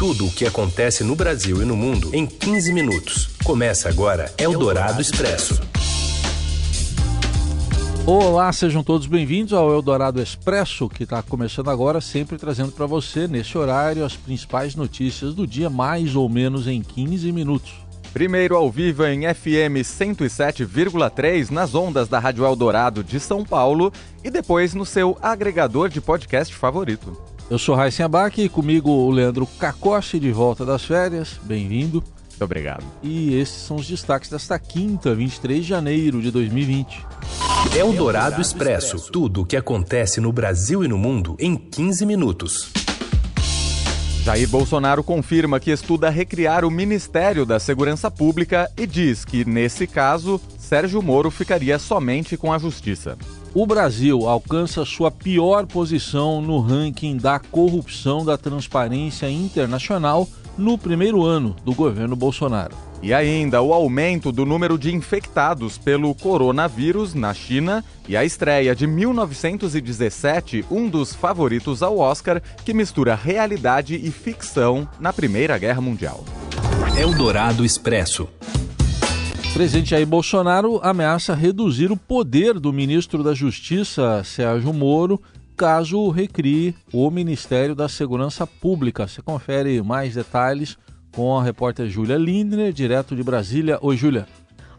Tudo o que acontece no Brasil e no mundo em 15 minutos. Começa agora Eldorado Expresso. Olá, sejam todos bem-vindos ao Eldorado Expresso, que está começando agora, sempre trazendo para você, nesse horário, as principais notícias do dia, mais ou menos em 15 minutos. Primeiro ao vivo em FM 107,3 nas ondas da Rádio Eldorado de São Paulo e depois no seu agregador de podcast favorito. Eu sou Raíssen Abac e comigo o Leandro Cacoche de volta das férias. Bem-vindo. Muito obrigado. E esses são os destaques desta quinta, 23 de janeiro de 2020. Eldorado Expresso. Tudo o que acontece no Brasil e no mundo em 15 minutos. Jair Bolsonaro confirma que estuda recriar o Ministério da Segurança Pública e diz que, nesse caso, Sérgio Moro ficaria somente com a Justiça. O Brasil alcança sua pior posição no ranking da corrupção da Transparência Internacional no primeiro ano do governo Bolsonaro. E ainda o aumento do número de infectados pelo coronavírus na China e a estreia de 1917, um dos favoritos ao Oscar, que mistura realidade e ficção na Primeira Guerra Mundial. Eldorado Expresso. Presidente Jair Bolsonaro ameaça reduzir o poder do ministro da Justiça, Sérgio Moro, caso recrie o Ministério da Segurança Pública. Você confere mais detalhes com a repórter Júlia Lindner, direto de Brasília. Oi, Júlia.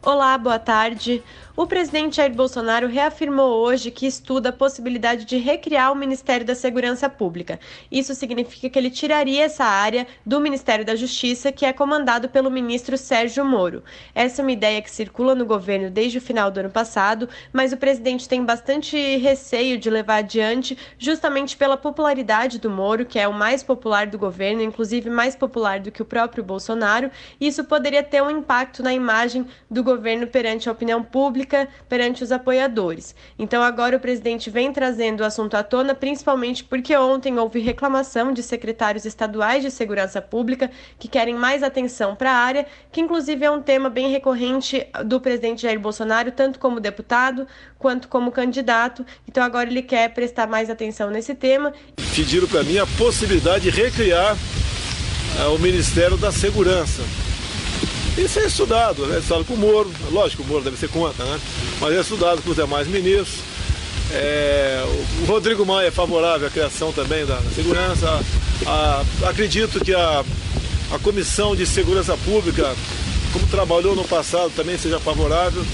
Olá, boa tarde. O presidente Jair Bolsonaro reafirmou hoje que estuda a possibilidade de recriar o Ministério da Segurança Pública. Isso significa que ele tiraria essa área do Ministério da Justiça, que é comandado pelo ministro Sérgio Moro. Essa é uma ideia que circula no governo desde o final do ano passado, mas o presidente tem bastante receio de levar adiante, justamente pela popularidade do Moro, que é o mais popular do governo, inclusive mais popular do que o próprio Bolsonaro. Isso poderia ter um impacto na imagem do governo perante a opinião pública perante os apoiadores. Então, agora o presidente vem trazendo o assunto à tona, principalmente porque ontem houve reclamação de secretários estaduais de segurança pública que querem mais atenção para a área, que inclusive é um tema bem recorrente do presidente Jair Bolsonaro, tanto como deputado quanto como candidato. Então, agora ele quer prestar mais atenção nesse tema. Pediram para mim a possibilidade de recriar uh, o Ministério da Segurança isso é estudado, né? Estudado com o Moro, lógico, o Moro deve ser contra, né? Mas é estudado com os demais ministros. É, o Rodrigo Maia é favorável à criação também da segurança. A, a, acredito que a, a Comissão de Segurança Pública, como trabalhou no passado, também seja favorável.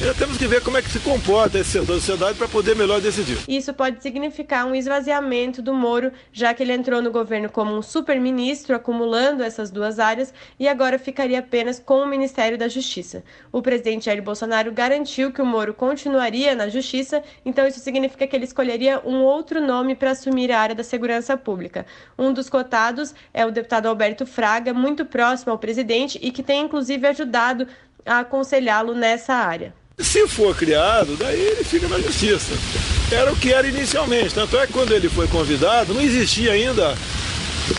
E temos que ver como é que se comporta esse setor da sociedade para poder melhor decidir. Isso pode significar um esvaziamento do Moro, já que ele entrou no governo como um super-ministro, acumulando essas duas áreas, e agora ficaria apenas com o Ministério da Justiça. O presidente Jair Bolsonaro garantiu que o Moro continuaria na Justiça, então isso significa que ele escolheria um outro nome para assumir a área da segurança pública. Um dos cotados é o deputado Alberto Fraga, muito próximo ao presidente e que tem inclusive ajudado a aconselhá-lo nessa área. Se for criado, daí ele fica na justiça. Era o que era inicialmente. Tanto é que quando ele foi convidado, não existia ainda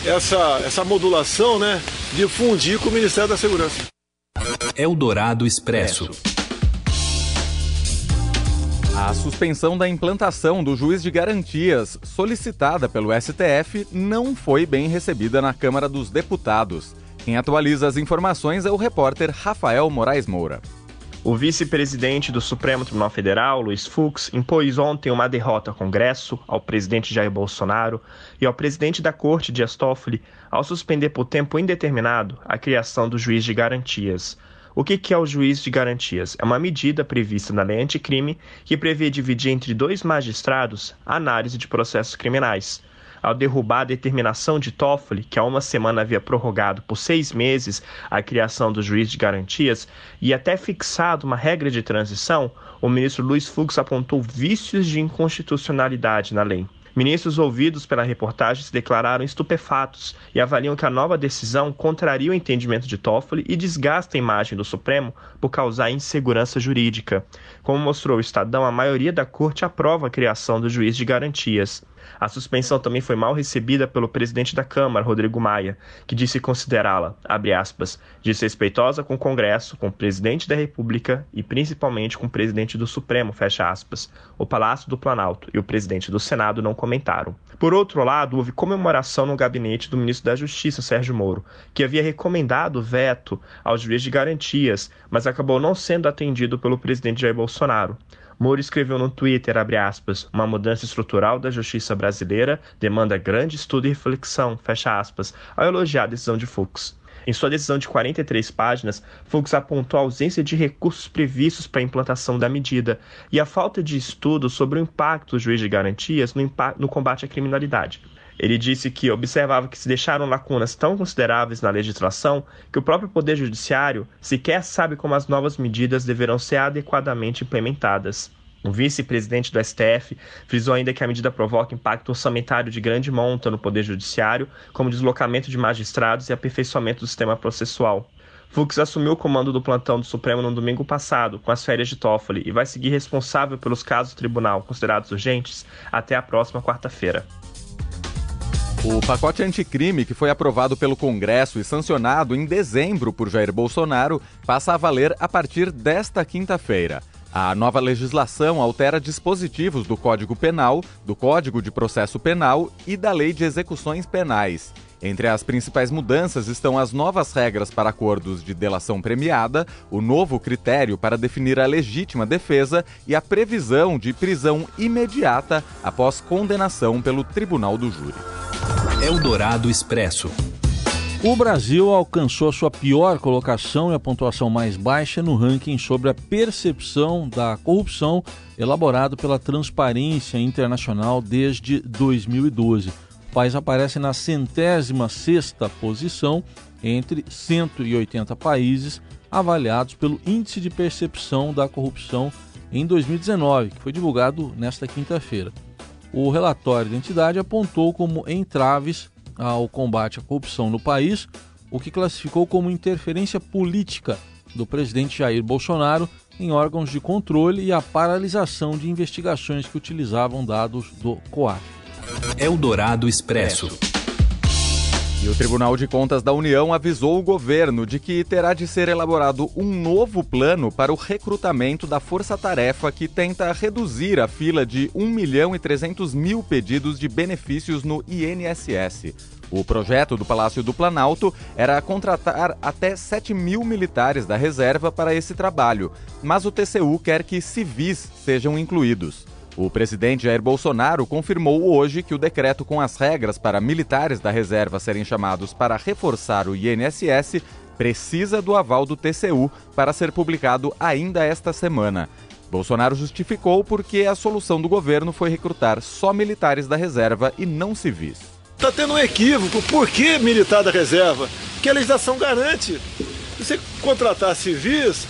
essa, essa modulação né, de fundir com o Ministério da Segurança. Eldorado Expresso. A suspensão da implantação do juiz de garantias, solicitada pelo STF, não foi bem recebida na Câmara dos Deputados. Quem atualiza as informações é o repórter Rafael Moraes Moura. O vice-presidente do Supremo Tribunal Federal, Luiz Fux, impôs ontem uma derrota ao Congresso, ao presidente Jair Bolsonaro e ao presidente da Corte, Dias Toffoli, ao suspender por tempo indeterminado a criação do juiz de garantias. O que é o juiz de garantias? É uma medida prevista na lei anticrime que prevê dividir entre dois magistrados a análise de processos criminais ao derrubar a determinação de Toffoli, que há uma semana havia prorrogado por seis meses a criação do juiz de garantias e até fixado uma regra de transição, o ministro Luiz Fux apontou vícios de inconstitucionalidade na lei. Ministros ouvidos pela reportagem se declararam estupefatos e avaliam que a nova decisão contraria o entendimento de Toffoli e desgasta a imagem do Supremo por causar insegurança jurídica. Como mostrou o Estadão, a maioria da corte aprova a criação do juiz de garantias. A suspensão também foi mal recebida pelo presidente da Câmara, Rodrigo Maia, que disse considerá-la, abre aspas, desrespeitosa com o Congresso, com o presidente da República e principalmente com o presidente do Supremo, fecha aspas. O Palácio do Planalto e o presidente do Senado não comentaram. Por outro lado, houve comemoração no gabinete do ministro da Justiça, Sérgio Moro, que havia recomendado veto aos juízes de garantias, mas acabou não sendo atendido pelo presidente Jair Bolsonaro. Moro escreveu no Twitter, aspas, uma mudança estrutural da justiça brasileira demanda grande estudo e reflexão, fecha aspas, ao elogiar a decisão de Fux. Em sua decisão de 43 páginas, Fux apontou a ausência de recursos previstos para a implantação da medida e a falta de estudo sobre o impacto do juiz de garantias no, no combate à criminalidade. Ele disse que observava que se deixaram lacunas tão consideráveis na legislação que o próprio Poder Judiciário sequer sabe como as novas medidas deverão ser adequadamente implementadas. O vice-presidente do STF frisou ainda que a medida provoca impacto orçamentário de grande monta no Poder Judiciário, como deslocamento de magistrados e aperfeiçoamento do sistema processual. Fux assumiu o comando do plantão do Supremo no domingo passado, com as férias de Toffoli, e vai seguir responsável pelos casos do tribunal considerados urgentes até a próxima quarta-feira. O pacote anticrime, que foi aprovado pelo Congresso e sancionado em dezembro por Jair Bolsonaro, passa a valer a partir desta quinta-feira. A nova legislação altera dispositivos do Código Penal, do Código de Processo Penal e da Lei de Execuções Penais. Entre as principais mudanças estão as novas regras para acordos de delação premiada, o novo critério para definir a legítima defesa e a previsão de prisão imediata após condenação pelo Tribunal do Júri. Eldorado Expresso. O Brasil alcançou a sua pior colocação e a pontuação mais baixa no ranking sobre a percepção da corrupção elaborado pela Transparência Internacional desde 2012. País aparece na centésima sexta posição entre 180 países avaliados pelo Índice de Percepção da Corrupção em 2019, que foi divulgado nesta quinta-feira. O relatório da entidade apontou como entraves ao combate à corrupção no país o que classificou como interferência política do presidente Jair Bolsonaro em órgãos de controle e a paralisação de investigações que utilizavam dados do COAF. Eldorado Expresso. E o Tribunal de Contas da União avisou o governo de que terá de ser elaborado um novo plano para o recrutamento da força-tarefa que tenta reduzir a fila de 1 milhão e 300 mil pedidos de benefícios no INSS. O projeto do Palácio do Planalto era contratar até 7 mil militares da reserva para esse trabalho, mas o TCU quer que civis sejam incluídos. O presidente Jair Bolsonaro confirmou hoje que o decreto com as regras para militares da reserva serem chamados para reforçar o INSS precisa do aval do TCU para ser publicado ainda esta semana. Bolsonaro justificou porque a solução do governo foi recrutar só militares da reserva e não civis. Está tendo um equívoco. Por que militar da reserva? Que a legislação garante. Você contratar civis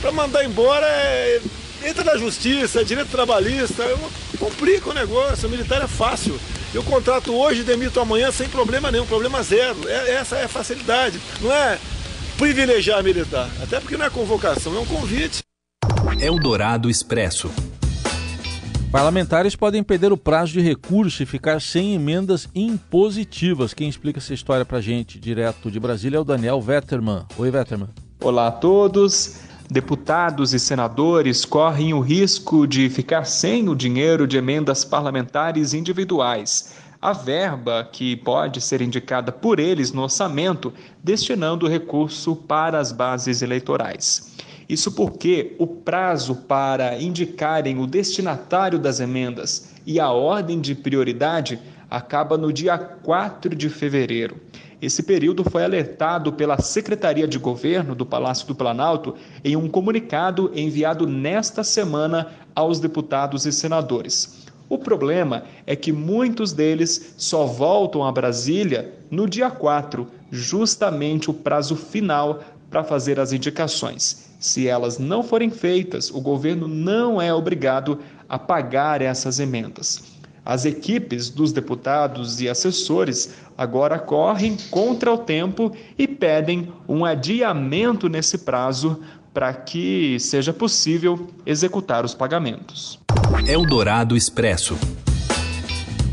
para mandar embora é entra na justiça, é direito trabalhista, eu complica o negócio, o militar é fácil. Eu contrato hoje e demito amanhã sem problema nenhum, problema zero. É, essa é a facilidade. Não é privilegiar militar, até porque não é convocação, é um convite. Eldorado Expresso. Parlamentares podem perder o prazo de recurso e ficar sem emendas impositivas. Quem explica essa história pra gente direto de Brasília é o Daniel Vetterman. Oi, Vetterman. Olá a todos deputados e senadores correm o risco de ficar sem o dinheiro de emendas parlamentares individuais, a verba que pode ser indicada por eles no orçamento, destinando o recurso para as bases eleitorais. Isso porque o prazo para indicarem o destinatário das emendas e a ordem de prioridade acaba no dia 4 de fevereiro. Esse período foi alertado pela Secretaria de Governo do Palácio do Planalto em um comunicado enviado nesta semana aos deputados e senadores. O problema é que muitos deles só voltam a Brasília no dia 4, justamente o prazo final para fazer as indicações. Se elas não forem feitas, o governo não é obrigado a pagar essas emendas. As equipes dos deputados e assessores agora correm contra o tempo e pedem um adiamento nesse prazo para que seja possível executar os pagamentos. Eldorado Expresso.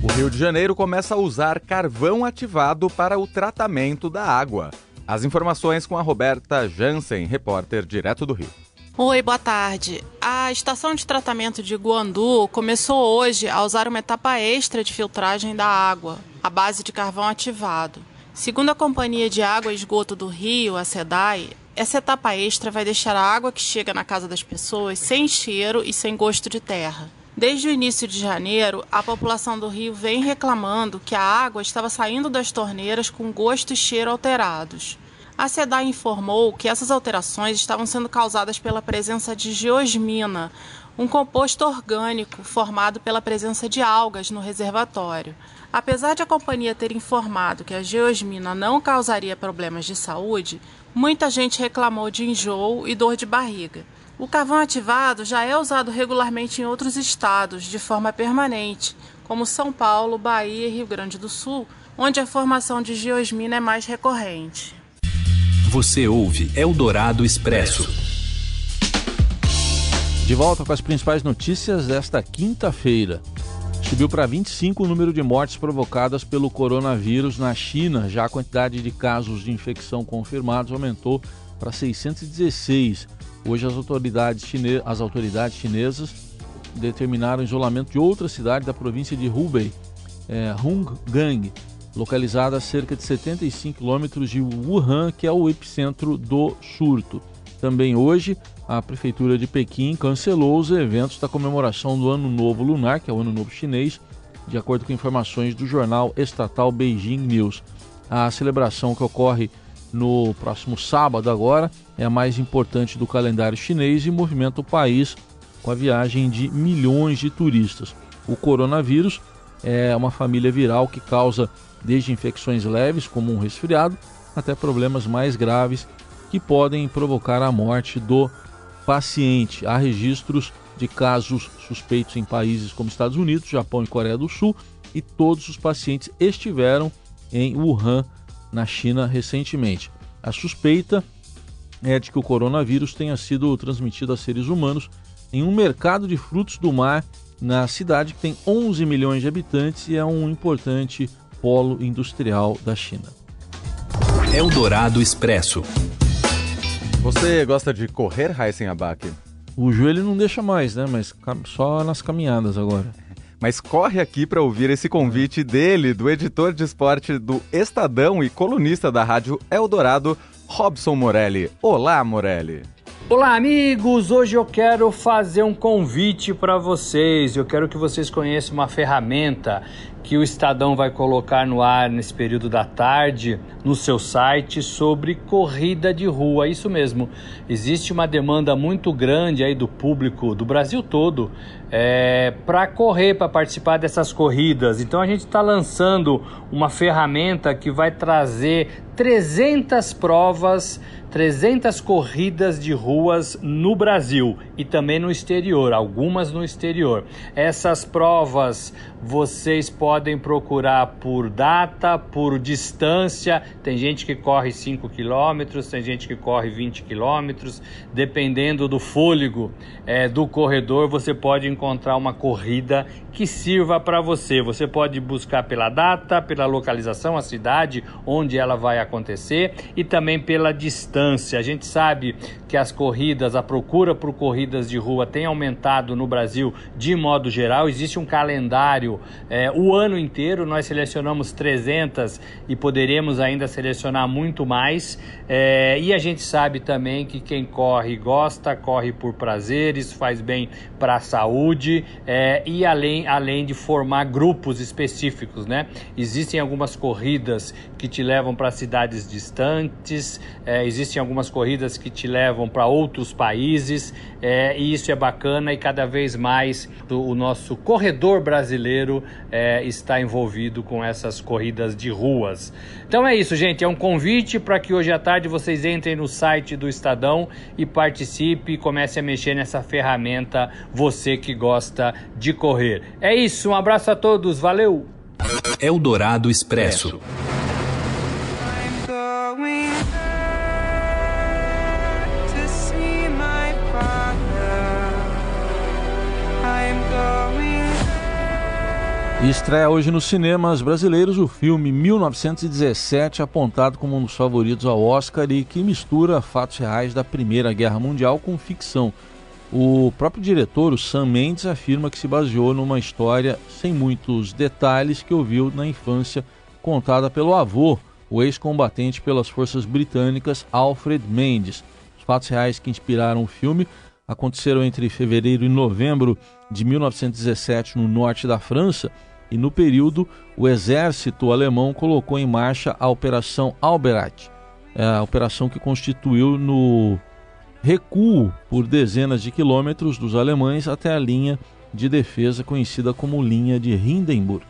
O Rio de Janeiro começa a usar carvão ativado para o tratamento da água. As informações com a Roberta Jansen, repórter direto do Rio. Oi, boa tarde. A estação de tratamento de Guandu começou hoje a usar uma etapa extra de filtragem da água, à base de carvão ativado. Segundo a Companhia de Água e Esgoto do Rio, a SEDAI, essa etapa extra vai deixar a água que chega na casa das pessoas sem cheiro e sem gosto de terra. Desde o início de janeiro, a população do Rio vem reclamando que a água estava saindo das torneiras com gosto e cheiro alterados. A SEDAI informou que essas alterações estavam sendo causadas pela presença de geosmina, um composto orgânico formado pela presença de algas no reservatório. Apesar de a companhia ter informado que a geosmina não causaria problemas de saúde, muita gente reclamou de enjoo e dor de barriga. O carvão ativado já é usado regularmente em outros estados de forma permanente, como São Paulo, Bahia e Rio Grande do Sul, onde a formação de geosmina é mais recorrente. Você ouve Eldorado Expresso. De volta com as principais notícias desta quinta-feira. Subiu para 25 o número de mortes provocadas pelo coronavírus na China. Já a quantidade de casos de infecção confirmados aumentou para 616. Hoje as autoridades, chine... as autoridades chinesas determinaram o isolamento de outra cidade da província de Hubei, é, Hungang, localizada a cerca de 75 quilômetros de Wuhan, que é o epicentro do surto. Também hoje, a Prefeitura de Pequim cancelou os eventos da comemoração do Ano Novo Lunar, que é o Ano Novo Chinês, de acordo com informações do jornal estatal Beijing News. A celebração que ocorre no próximo sábado agora é a mais importante do calendário chinês e movimenta o país com a viagem de milhões de turistas. O coronavírus é uma família viral que causa desde infecções leves, como um resfriado, até problemas mais graves que podem provocar a morte do paciente. Há registros de casos suspeitos em países como Estados Unidos, Japão e Coreia do Sul, e todos os pacientes estiveram em Wuhan, na China, recentemente. A suspeita é de que o coronavírus tenha sido transmitido a seres humanos em um mercado de frutos do mar na cidade que tem 11 milhões de habitantes e é um importante polo industrial da China. Eldorado Expresso. Você gosta de correr, Heisen Abac? O joelho não deixa mais, né? Mas só nas caminhadas agora. Mas corre aqui para ouvir esse convite dele, do editor de esporte do Estadão e colunista da rádio Eldorado, Robson Morelli. Olá, Morelli. Olá, amigos! Hoje eu quero fazer um convite para vocês. Eu quero que vocês conheçam uma ferramenta que o Estadão vai colocar no ar nesse período da tarde no seu site sobre corrida de rua. Isso mesmo, existe uma demanda muito grande aí do público do Brasil todo é, para correr, para participar dessas corridas. Então a gente está lançando uma ferramenta que vai trazer 300 provas 300 corridas de ruas no Brasil e também no exterior, algumas no exterior. Essas provas vocês podem procurar por data, por distância. Tem gente que corre 5 quilômetros, tem gente que corre 20 quilômetros. Dependendo do fôlego é, do corredor, você pode encontrar uma corrida que sirva para você. Você pode buscar pela data, pela localização, a cidade onde ela vai acontecer e também pela distância. A gente sabe que as corridas, a procura por corridas de rua tem aumentado no Brasil de modo geral. Existe um calendário é, o ano inteiro. Nós selecionamos 300 e poderemos ainda selecionar muito mais. É, e a gente sabe também que quem corre gosta, corre por prazer, isso faz bem para a saúde é, e além além de formar grupos específicos, né? Existem algumas corridas que te levam para cidades distantes, é, existem algumas corridas que te levam para outros países, é, e isso é bacana e cada vez mais o nosso corredor brasileiro é, está envolvido com essas corridas de ruas. Então é isso, gente. É um convite para que hoje à tarde vocês entrem no site do Estadão e participe e comece a mexer nessa ferramenta, você que gosta de correr. É isso, um abraço a todos, valeu! Eldorado Expresso. Estreia hoje nos cinemas brasileiros o filme 1917, apontado como um dos favoritos ao Oscar e que mistura fatos reais da Primeira Guerra Mundial com ficção. O próprio diretor, o Sam Mendes, afirma que se baseou numa história sem muitos detalhes que ouviu na infância, contada pelo avô, o ex-combatente pelas forças britânicas Alfred Mendes. Os fatos reais que inspiraram o filme aconteceram entre fevereiro e novembro de 1917 no norte da França e no período o exército alemão colocou em marcha a Operação Alberat, é a operação que constituiu no recuo por dezenas de quilômetros dos alemães até a linha de defesa conhecida como linha de Hindenburg.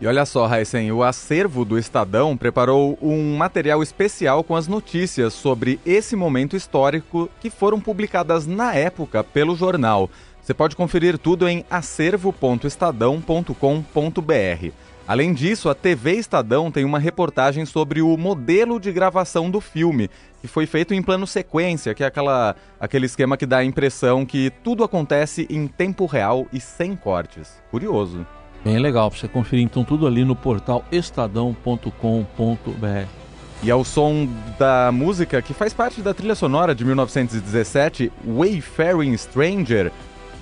E olha só, Heisen, o acervo do Estadão preparou um material especial com as notícias sobre esse momento histórico que foram publicadas na época pelo jornal. Você pode conferir tudo em acervo.estadão.com.br. Além disso, a TV Estadão tem uma reportagem sobre o modelo de gravação do filme, que foi feito em plano sequência, que é aquela, aquele esquema que dá a impressão que tudo acontece em tempo real e sem cortes. Curioso. Bem legal, para você conferir então tudo ali no portal estadão.com.br. E ao som da música que faz parte da trilha sonora de 1917, Wayfaring Stranger,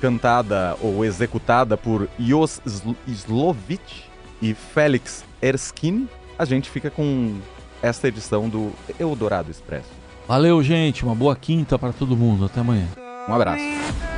cantada ou executada por Jos Slovich e Felix Erskine, a gente fica com esta edição do Eldorado Expresso. Valeu, gente. Uma boa quinta para todo mundo. Até amanhã. Um abraço.